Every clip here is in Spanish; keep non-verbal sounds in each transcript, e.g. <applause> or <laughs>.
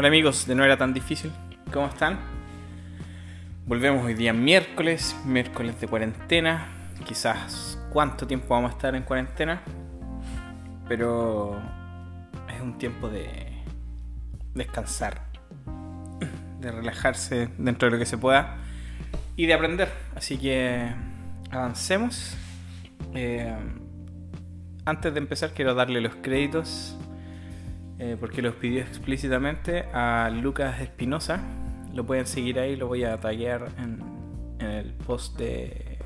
Hola amigos, de no era tan difícil. ¿Cómo están? Volvemos hoy día miércoles, miércoles de cuarentena. Quizás cuánto tiempo vamos a estar en cuarentena. Pero es un tiempo de descansar, de relajarse dentro de lo que se pueda y de aprender. Así que avancemos. Eh, antes de empezar quiero darle los créditos eh, porque los pidió explícitamente a Lucas Espinosa. Lo pueden seguir ahí, lo voy a taggear en, el post de,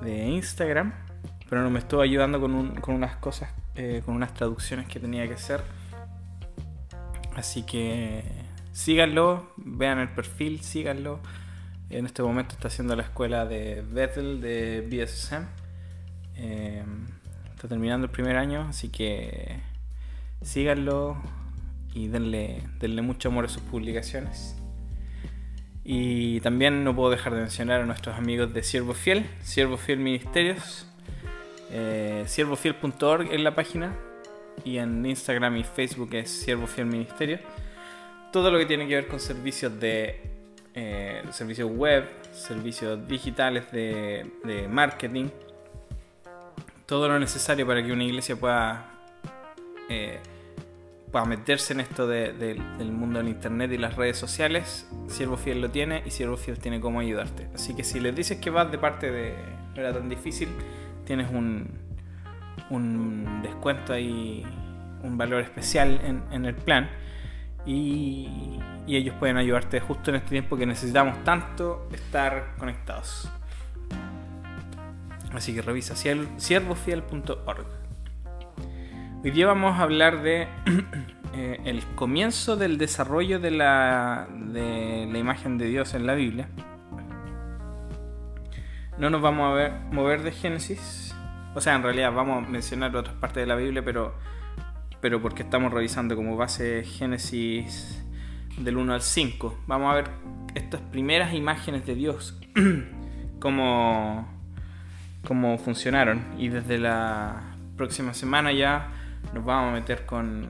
de Instagram. Pero no me estuvo ayudando con, unas cosas, eh, con unas traducciones que tenía que hacer. Así que síganlo, vean el perfil, síganlo. En este momento está haciendo la escuela de Bethel de BSSM. Eh, está terminando el primer año, así que síganlo y denle, denle mucho amor a sus publicaciones. Y también no puedo dejar de mencionar a nuestros amigos de Siervo Fiel, Siervo Fiel Ministerios, eh, siervofiel.org en la página y en Instagram y Facebook es Siervo Fiel Ministerio. Todo lo que tiene que ver con servicios de eh, servicios web, servicios digitales de, de marketing, todo lo necesario para que una iglesia pueda eh, para meterse en esto del mundo del internet y las redes sociales, Siervo Fiel lo tiene y Siervo Fiel tiene cómo ayudarte. Así que si les dices que vas de parte de No era tan difícil, tienes un, un descuento ahí, un valor especial en, el plan. Y, y, ellos pueden ayudarte justo en este tiempo que necesitamos tanto estar conectados. Así que revisa siervofiel.org. Hoy día vamos a hablar de <clears throat> eh, el comienzo del desarrollo de la, de la imagen de Dios en la Biblia. No nos vamos a ver, mover de Génesis. O sea, en realidad vamos a mencionar otras partes de la Biblia, pero, pero porque estamos revisando como base Génesis del 1 al 5. Vamos a ver estas primeras imágenes de Dios, <clears throat> cómo, cómo funcionaron. Y desde la próxima semana ya nos vamos a meter con,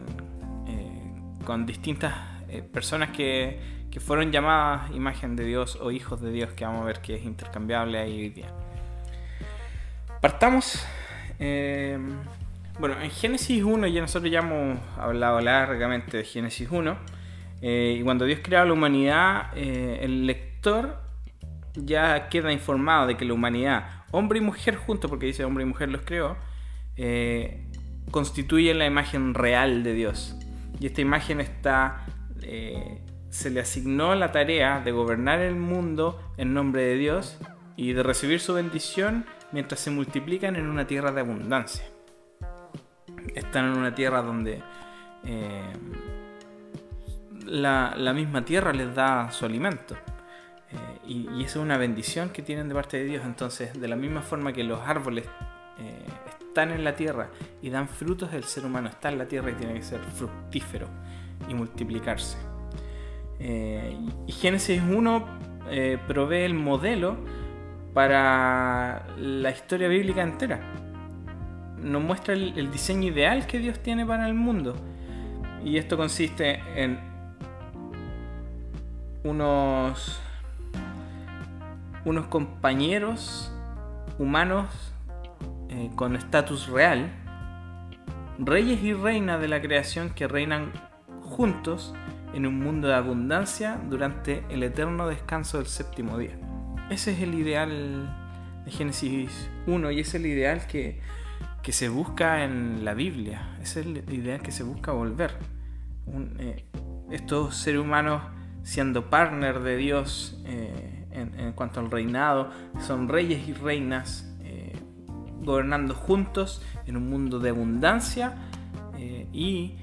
eh, con distintas eh, personas que, fueron llamadas imagen de Dios o hijos de Dios, que vamos a ver que es intercambiable ahí hoy día. Partamos. Eh, bueno, en Génesis 1 ya nosotros ya hemos hablado largamente de Génesis 1. y cuando Dios creó la humanidad, el lector ya queda informado de que la humanidad, hombre y mujer juntos, porque dice hombre y mujer los creó, constituyen la imagen real de Dios. Y esta imagen está, eh, se le asignó la tarea de gobernar el mundo en nombre de Dios y de recibir su bendición mientras se multiplican en una tierra de abundancia. Están en una tierra donde eh, la, misma tierra les da su alimento. Eh, y, y, esa es una bendición que tienen de parte de Dios. Entonces, de la misma forma que los árboles están en la tierra y dan frutos, el ser humano está en la tierra y tiene que ser fructífero y multiplicarse. Eh, y Génesis 1 eh, provee el modelo para la historia bíblica entera. Nos muestra el, diseño ideal que Dios tiene para el mundo. Y esto consiste en unos, unos compañeros humanos eh, con estatus real, reyes y reinas de la creación que reinan juntos en un mundo de abundancia durante el eterno descanso del séptimo día. Ese es el ideal de Génesis 1 y es el ideal que, se busca en la Biblia, ese es el ideal que se busca volver. Eh, estos seres humanos siendo partner de Dios eh, en, cuanto al reinado, son reyes y reinas gobernando juntos en un mundo de abundancia eh, y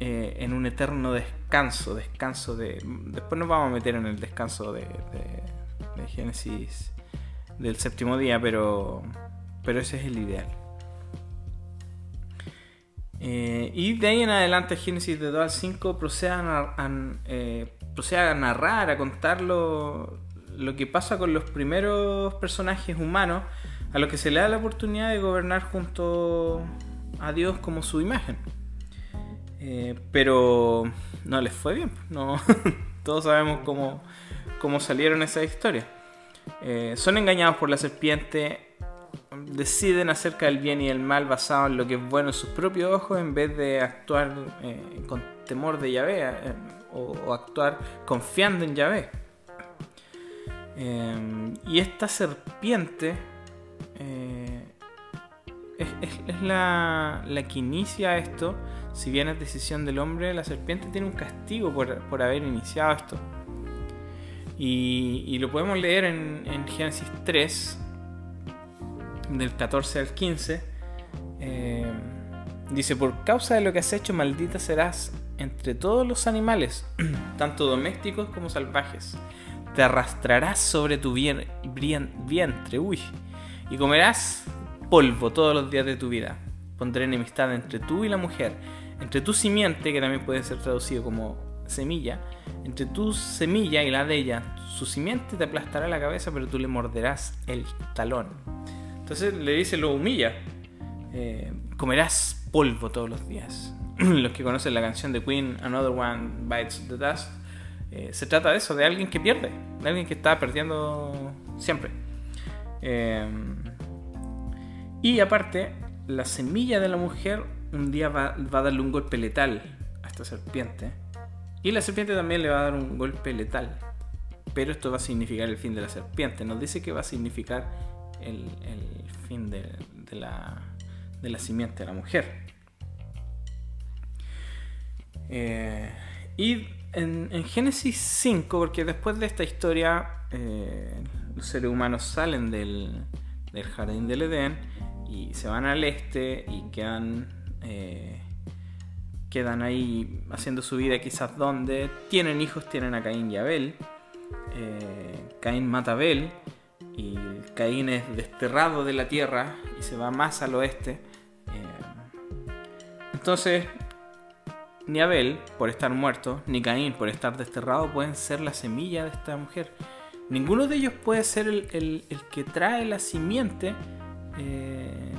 eh, en un eterno descanso, descanso de... Después nos vamos a meter en el descanso de, Génesis del séptimo día, pero, pero ese es el ideal. Eh, y de ahí en adelante Génesis de 2 al 5 procede a, a narrar, a contar lo, lo que pasa con los primeros personajes humanos a los que se le da la oportunidad de gobernar junto a Dios como su imagen. Eh, pero no les fue bien. No, <laughs> todos sabemos cómo, cómo salieron esas historias. Eh, son engañados por la serpiente, deciden acerca del bien y el mal basado en lo que es bueno en sus propios ojos en vez de actuar eh, con temor de Yahvé o, o, actuar confiando en Yahvé. y esta serpiente es, es, la, que inicia esto. Si bien es decisión del hombre, la serpiente tiene un castigo por, por haber iniciado esto. Y, lo podemos leer en, Génesis 3, del 14 al 15. Eh, dice, por causa de lo que has hecho, maldita serás entre todos los animales, <clears throat> tanto domésticos como salvajes. Te arrastrarás sobre tu vientre, uy, y comerás polvo todos los días de tu vida. Pondré enemistad entre tú y la mujer, entre tu simiente, que también puede ser traducido como semilla, entre tu semilla y la de ella, su simiente te aplastará la cabeza, pero tú le morderás el talón. Entonces le dice, lo humilla. Eh, comerás polvo todos los días. <clears throat> los que conocen la canción de Queen, Another One Bites the Dust, eh, se trata de eso, de alguien que pierde, de alguien que está perdiendo siempre. Eh, y aparte, la semilla de la mujer un día va, a darle un golpe letal a esta serpiente y la serpiente también le va a dar un golpe letal. Pero esto va a significar el fin de la serpiente. Nos dice que va a significar el, fin de, la, de, simiente de la mujer. Eh, y en, en, Génesis 5, porque después de esta historia eh, los seres humanos salen del, del, jardín del Edén y se van al este y quedan... Eh, quedan ahí haciendo su vida quizás donde tienen hijos, tienen a Caín y Abel. Eh, Caín mata a Abel y Caín es desterrado de la tierra y se va más al oeste. Eh, entonces, ni Abel, por estar muerto, ni Caín, por estar desterrado, pueden ser la semilla de esta mujer. Ninguno de ellos puede ser el, que trae la simiente eh,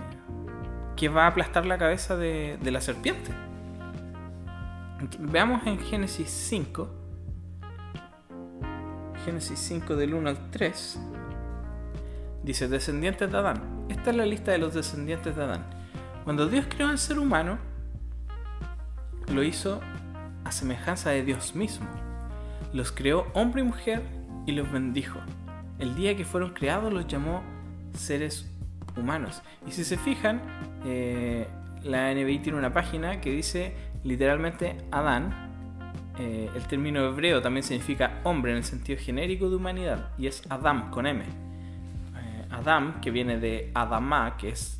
que va a aplastar la cabeza de, de la serpiente. Veamos en Génesis 5. Génesis 5 del 1 al 3. Dice, descendientes de Adán. Esta es la lista de los descendientes de Adán. Cuando Dios creó al ser humano, lo hizo a semejanza de Dios mismo. Los creó hombre y mujer y los bendijo. El día que fueron creados los llamó seres humanos. Y si se fijan, eh, la NBI tiene una página que dice literalmente Adán, eh, el término hebreo también significa hombre en el sentido genérico de humanidad y es Adam con M. Eh, Adam, que viene de Adamá, que es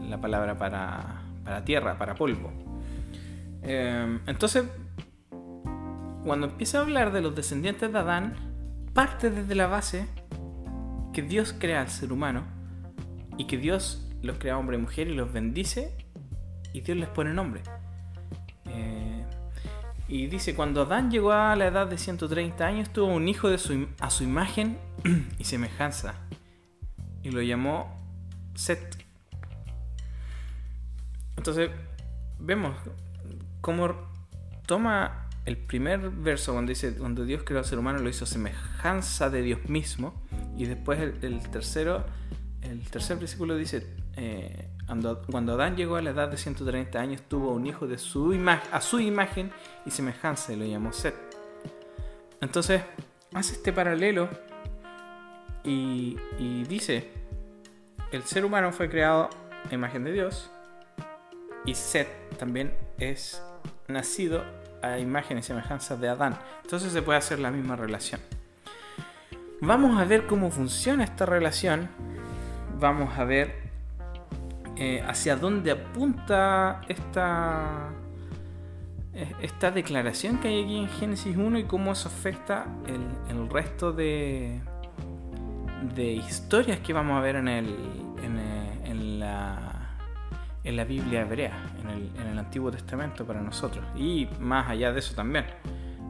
la palabra para, para, tierra, para polvo. Eh, entonces, cuando empieza a hablar de los descendientes de Adán, parte desde la base que Dios crea al ser humano y que Dios los crea hombre y mujer y los bendice y Dios les pone nombre. Eh, y dice, cuando Adán llegó a la edad de 130 años, tuvo un hijo de su, a su imagen <clears throat> y semejanza. Y lo llamó Set. Entonces, vemos cómo toma el primer verso cuando dice, cuando Dios creó al ser humano, lo hizo semejanza de Dios mismo. Y después el, tercero, el tercer versículo dice, eh, cuando Adán llegó a la edad de 130 años, tuvo un hijo de su a su imagen y semejanza y lo llamó Seth. Entonces, hace este paralelo y, y dice, el ser humano fue creado a imagen de Dios y Seth también es nacido a imagen y semejanza de Adán. Entonces se puede hacer la misma relación. Vamos a ver cómo funciona esta relación. Vamos a ver eh, hacia dónde apunta esta, eh, esta declaración que hay aquí en Génesis 1 y cómo eso afecta el, el resto de, de, historias que vamos a ver en, el, en, eh, en, la, en la Biblia hebrea, en el, Antiguo Testamento para nosotros y más allá de eso también.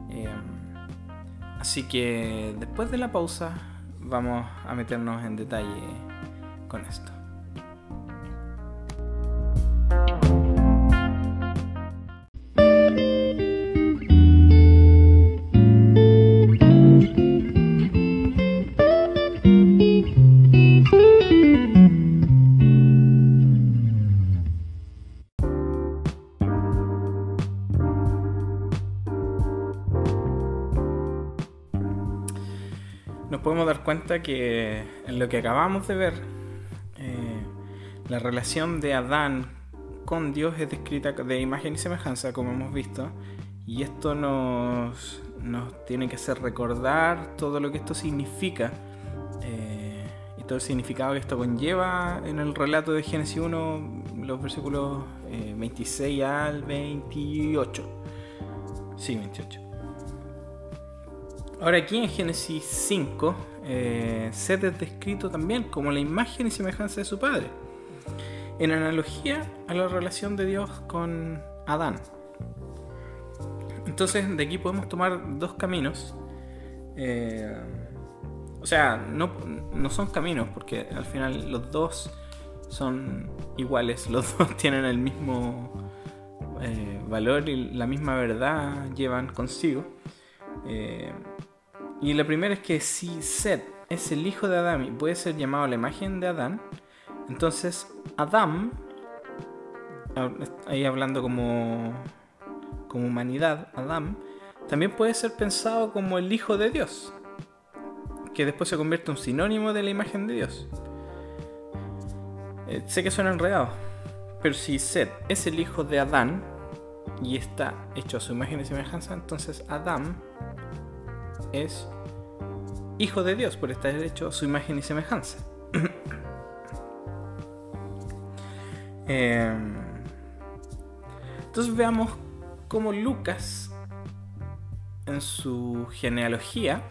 Eh, así que después de la pausa vamos a meternos en detalle con esto. Cuenta que en lo que acabamos de ver, eh, la relación de Adán con Dios es descrita de imagen y semejanza, como hemos visto, y esto nos, nos tiene que hacer recordar todo lo que esto significa eh, y todo el significado que esto conlleva en el relato de Génesis 1, los versículos 26 eh, al 28. Sí, 28. Ahora aquí en Génesis 5, eh, Seth es descrito también como la imagen y semejanza de su padre, en analogía a la relación de Dios con Adán. Entonces de aquí podemos tomar dos caminos. Eh, o sea, no, no, son caminos, porque al final los dos son iguales, los <laughs> dos tienen el mismo eh, valor y la misma verdad llevan consigo. Eh, y la primera es que si Seth es el hijo de Adán y puede ser llamado la imagen de Adán, entonces Adán, ahí hablando como, como humanidad, Adán, también puede ser pensado como el hijo de Dios, que después se convierte en un sinónimo de la imagen de Dios. Eh, sé que suena enredado, pero si Seth es el hijo de Adán y está hecho a su imagen y semejanza, entonces Adán es hijo de Dios por estar hecho a su imagen y semejanza. <clears throat> Em, entonces veamos cómo Lucas en su genealogía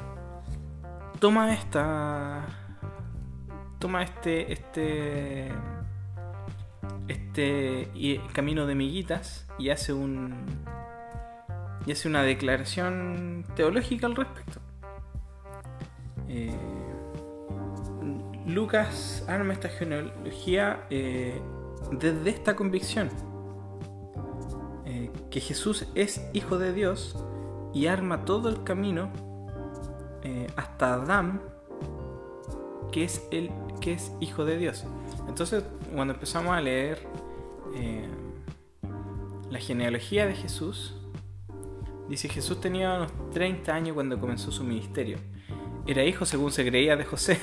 toma esta toma este este este camino de miguitas y hace un y hace una declaración teológica al respecto. Eh, Lucas arma esta genealogía eh, desde esta convicción eh, que Jesús es hijo de Dios y arma todo el camino hasta Adán que es el que es hijo de Dios. Entonces, cuando empezamos a leer la genealogía de Jesús, Dice, Jesús tenía unos 30 años cuando comenzó su ministerio. Era hijo, según se creía, de José.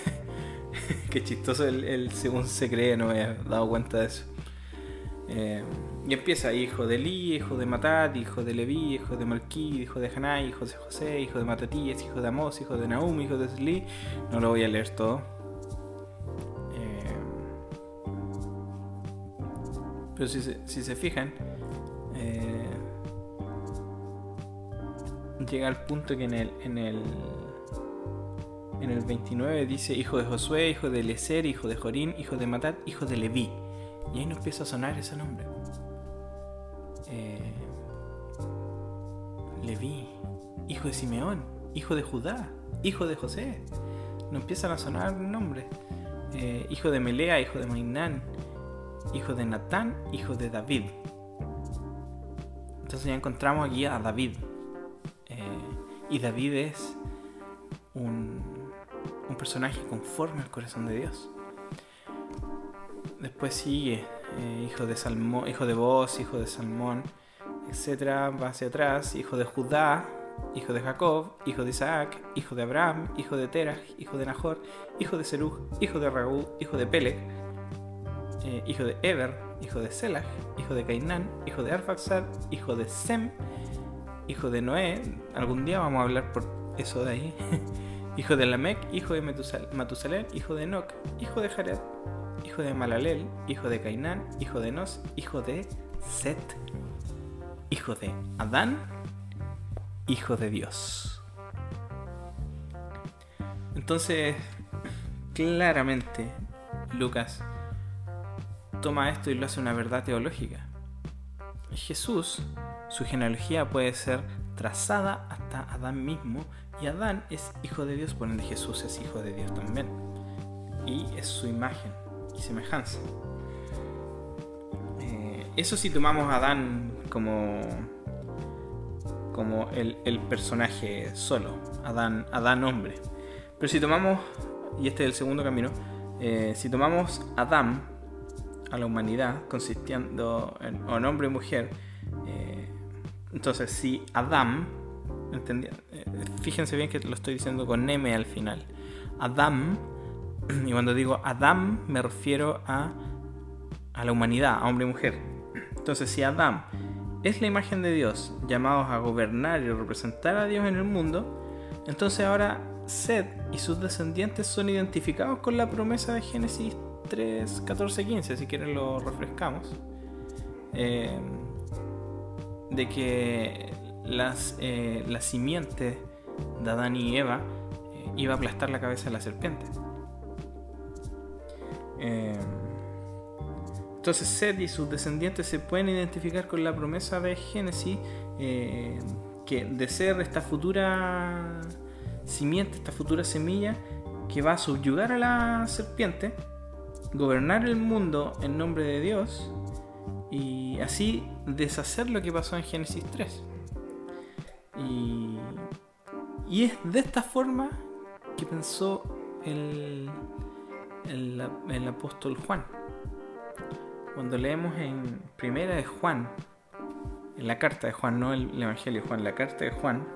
<laughs> Qué chistoso el, según se cree, no me había dado cuenta de eso. Eh, y empieza hijo de Eli, hijo de Matat, hijo de Leví, hijo de Malquí, hijo de Haná, hijo de José, hijo de Matatías, hijo de Amós, hijo de Nahum, hijo de Zli. No lo voy a leer todo. Eh, pero si si se fijan, llega al punto que en el, en el, en el 29 dice hijo de Josué, hijo de Leser, hijo de Jorín, hijo de Matat, hijo de Leví. Y ahí nos empieza a sonar ese nombre. Eh, Leví, hijo de Simeón, hijo de Judá, hijo de José. Nos empiezan a sonar nombres. Eh, hijo de Melea, hijo de Mainán, hijo de Natán, hijo de David. Entonces ya encontramos aquí a David, y David es un, personaje conforme al corazón de Dios. Después sigue eh, hijo de Salmón, hijo de Boz, hijo de Salmón, etcétera, va hacia atrás, hijo de Judá, hijo de Jacob, hijo de Isaac, hijo de Abraham, hijo de Terah, hijo de Nahor, hijo de Serug, hijo de Raúl, hijo de Peleg, eh, hijo de Eber, hijo de Selah, hijo de Cainán, hijo de Arfaxad, hijo de Sem, hijo de Noé, algún día vamos a hablar por eso de ahí, hijo de Lamec, hijo de Matusalén, hijo de Enoch, hijo de Jared, hijo de Malalel, hijo de Cainán, hijo de Nos, hijo de Set, hijo de Adán, hijo de Dios. Entonces, claramente, Lucas toma esto y lo hace una verdad teológica. Jesús su genealogía puede ser trazada hasta Adán mismo y Adán es hijo de Dios, por ende Jesús es hijo de Dios también. Y es su imagen y semejanza. Eh, eso si tomamos a Adán como, como el, personaje solo, Adán, Adán hombre. Pero si tomamos, y este es el segundo camino, eh, si tomamos Adán a la humanidad, consistiendo en, en hombre y mujer, eh, entonces, si Adam, eh, fíjense bien que lo estoy diciendo con M al final. Adam, <clears throat> y cuando digo Adam me refiero a, a la humanidad, a hombre y mujer. Entonces si Adam es la imagen de Dios, llamados a gobernar y representar a Dios en el mundo, entonces ahora Seth y sus descendientes son identificados con la promesa de Génesis 3, 14, 15, si quieren lo refrescamos. Eh, de que las, eh, la simiente de Adán y Eva eh, iba a aplastar la cabeza de la serpiente. entonces Seth y sus descendientes se pueden identificar con la promesa de Génesis que de ser esta futura simiente, esta futura semilla que va a subyugar a la serpiente, gobernar el mundo en nombre de Dios y así deshacer lo que pasó en Génesis 3. Y, es de esta forma que pensó el, el, apóstol Juan. Cuando leemos en Primera de Juan, en la carta de Juan, no el, Evangelio de Juan, la carta de Juan,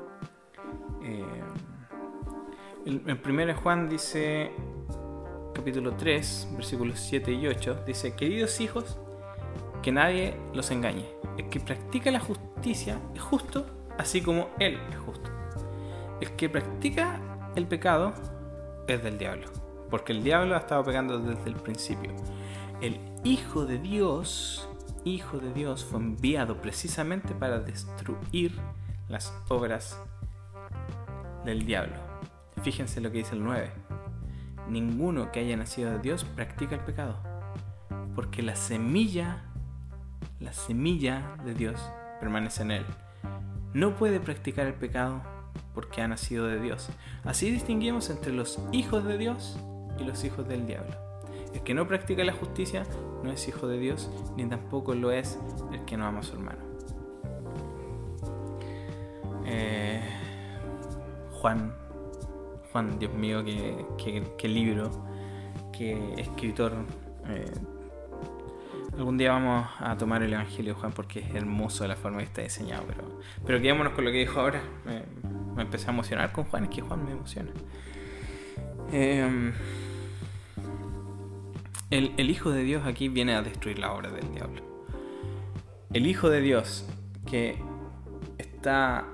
eh, en Primera de Juan dice, capítulo 3, versículos 7 y 8, dice, queridos hijos, que nadie los engañe. El que practica la justicia es justo, así como Él es justo. El que practica el pecado es del diablo, porque el diablo ha estado pecando desde el principio. El Hijo de Dios, Hijo de Dios, fue enviado precisamente para destruir las obras del diablo. Fíjense lo que dice el 9. Ninguno que haya nacido de Dios practica el pecado, porque la semilla la semilla de Dios permanece en él. No puede practicar el pecado porque ha nacido de Dios. Así distinguimos entre los hijos de Dios y los hijos del diablo. El que no practica la justicia no es hijo de Dios, ni tampoco lo es el que no ama a su hermano. Eh, Juan, Juan, Dios mío, qué, libro, qué escritor eh, Algún día vamos a tomar el Evangelio de Juan porque es hermoso la forma que está diseñado, pero, pero quedémonos con lo que dijo ahora. Me, empecé a emocionar con Juan, es que Juan me emociona. Em, el, Hijo de Dios aquí viene a destruir la obra del diablo. El Hijo de Dios que está.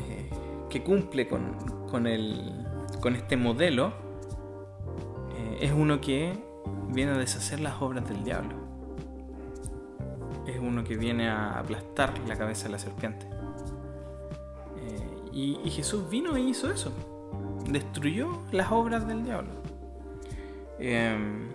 Eh, que cumple con, con, el, con este modelo eh, es uno que viene a deshacer las obras del diablo que viene a aplastar la cabeza de la serpiente. Eh, y, Jesús vino e hizo eso. Destruyó las obras del diablo. Em,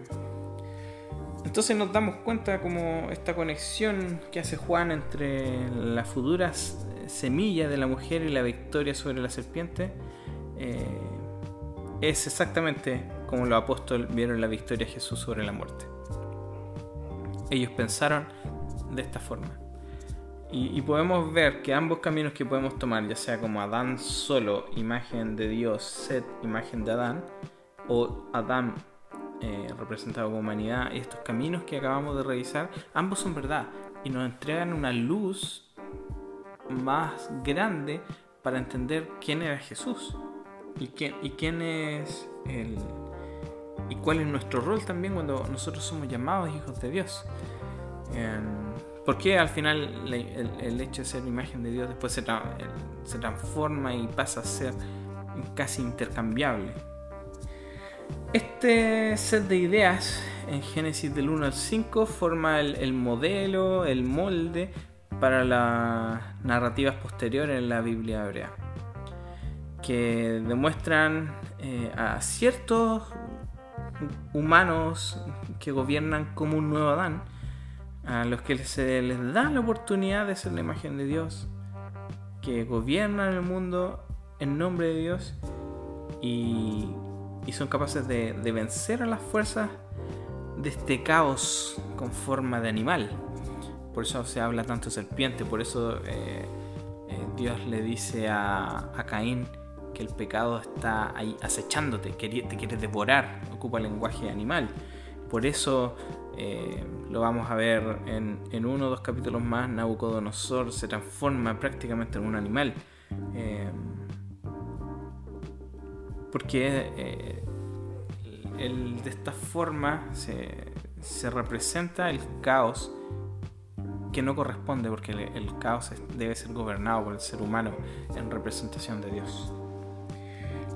entonces nos damos cuenta como esta conexión que hace Juan entre las futuras semillas de la mujer y la victoria sobre la serpiente eh, es exactamente como los apóstoles vieron la victoria de Jesús sobre la muerte. Ellos pensaron de esta forma. Y, podemos ver que ambos caminos que podemos tomar, ya sea como Adán solo, imagen de Dios, Set, imagen de Adán, o Adán eh, representado como humanidad, y estos caminos que acabamos de revisar, ambos son verdad y nos entregan una luz más grande para entender quién era Jesús y quién, y quién es el, y cuál es nuestro rol también cuando nosotros somos llamados hijos de Dios. Porque al final el, hecho de ser imagen de Dios después se, se transforma y pasa a ser casi intercambiable? Este set de ideas en Génesis del 1 al 5 forma el, modelo, el molde para las narrativas posteriores en la Biblia hebrea, que demuestran eh, a ciertos humanos que gobiernan como un nuevo Adán, a los que se les da la oportunidad de ser la imagen de Dios, que gobiernan el mundo en nombre de Dios y, son capaces de, vencer a las fuerzas de este caos con forma de animal. Por eso se habla tanto de serpiente, por eso eh, eh, Dios le dice a, a, Caín que el pecado está ahí acechándote, te quiere devorar, ocupa el lenguaje animal. Por eso eh, lo vamos a ver en, uno o dos capítulos más. Nabucodonosor se transforma prácticamente en un animal. Eh, porque eh, de esta forma se, se, representa el caos que no corresponde porque el, caos debe ser gobernado por el ser humano en representación de Dios.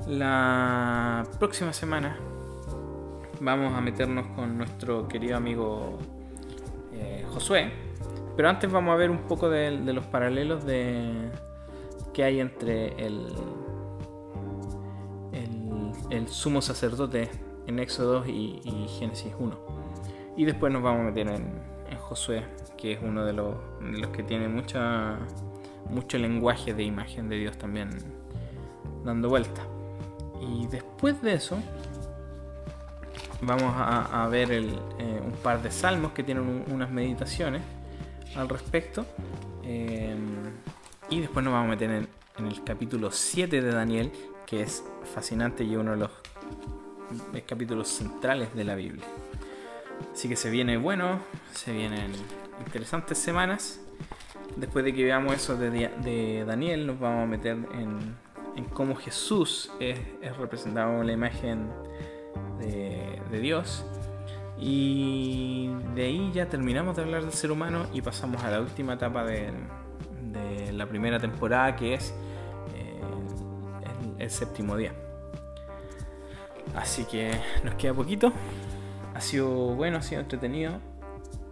La próxima semana vamos a meternos con nuestro querido amigo eh, Josué, pero antes vamos a ver un poco de, los paralelos de, que hay entre el, el, sumo sacerdote en Éxodo y, y, Génesis 1. Y después nos vamos a meter en, Josué, que es uno de los, de los que tiene mucha, mucho lenguaje de imagen de Dios también dando vuelta. Y después de eso, vamos a, ver eh, un par de salmos que tienen unas meditaciones al respecto. Eh, y después nos vamos a meter en, el capítulo 7 de Daniel, que es fascinante y uno de los capítulos centrales de la Biblia. Así que se viene bueno, se vienen interesantes semanas. Después de que veamos eso de, Daniel, nos vamos a meter en, cómo Jesús es, representado en la imagen de, Dios. Y de ahí ya terminamos de hablar del ser humano y pasamos a la última etapa de, la primera temporada, que es eh, el séptimo día. Así que nos queda poquito. Ha sido bueno, ha sido entretenido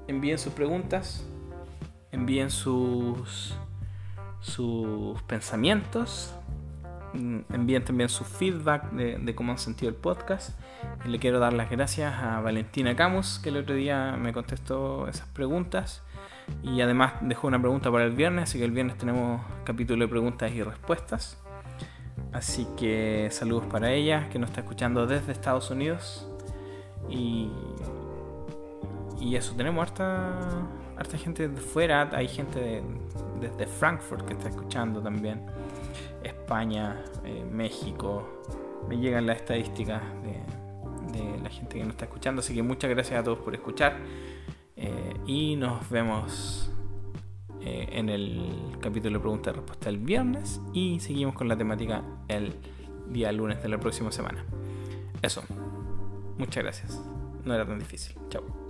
envíen sus preguntas, envíen sus, sus pensamientos, envíen también su feedback de, cómo han sentido el podcast. Le quiero dar las gracias a Valentina Camus, que el otro día me contestó esas preguntas. Y además dejó una pregunta para el viernes, así que el viernes tenemos capítulo de preguntas y respuestas. Así que saludos para ella, que nos está escuchando desde Estados Unidos. Y y eso, tenemos harta, gente de fuera, hay gente desde Frankfurt que está escuchando también, España, eh, México, me llegan las estadísticas de, la gente que nos está escuchando, así que muchas gracias a todos por escuchar eh, y nos vemos eh, en el capítulo de pregunta y respuesta el viernes y seguimos con la temática el día lunes de la próxima semana. Eso, muchas gracias, no era tan difícil, chao.